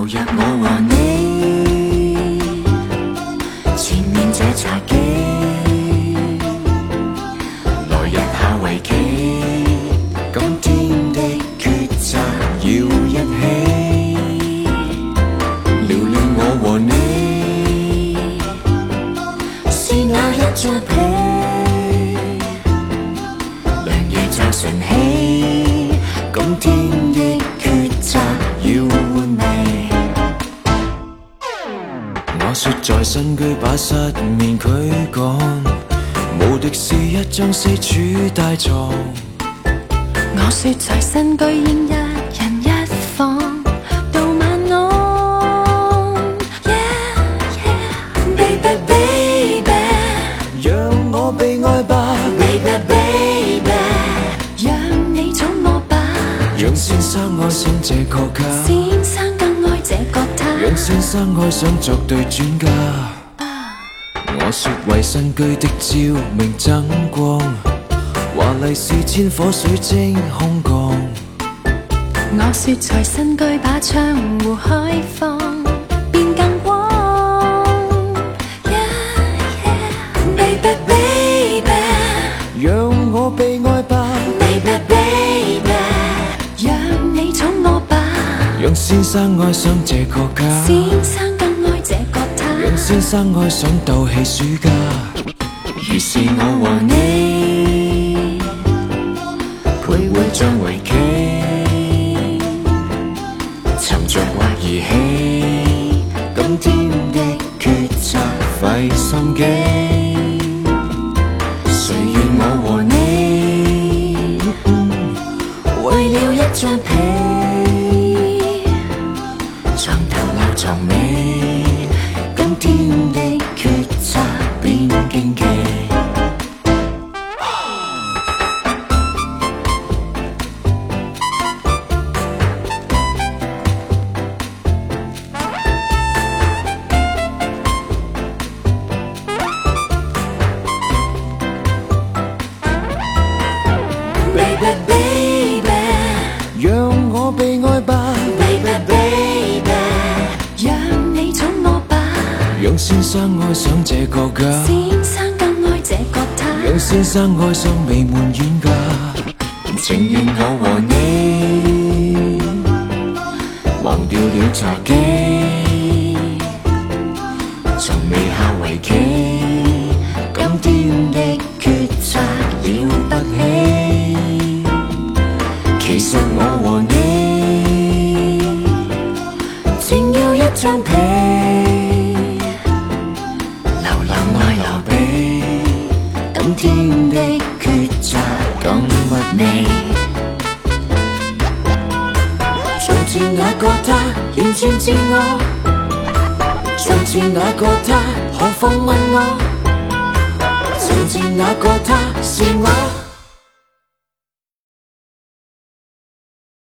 投入我和你，前面这茶几，来日下围棋，今天的抉择要一起。聊聊我和你，是那一张皮，明夜再晨起，今天。我说在新居把失眠驱赶，无敌是一张四处大床。我说在新居应一人一房，到晚安。Yeah yeah baby baby，让我被爱吧，baby baby，让你宠我吧，让先生爱上这个家。先生爱上作对专家，我说为新居的照明增光，华丽是千火水晶空降。我说在新居把窗户开放。先生爱上这个家，先生更爱这个他。让先生爱上斗气暑假，于是我和你，徘徊像围棋。你。今天的曲折变惊奇。b a baby，让我被爱吧。先生爱上这个家，先生更爱这个她。让先生爱上未满远嫁，情愿我和你，忘掉了茶几，从未下围棋。今天的决策了不起，其实我和你，只要一张被。今天的抉择更乏味。从前那个他完全自我，从前那个他何妨问我，从前那个他是我。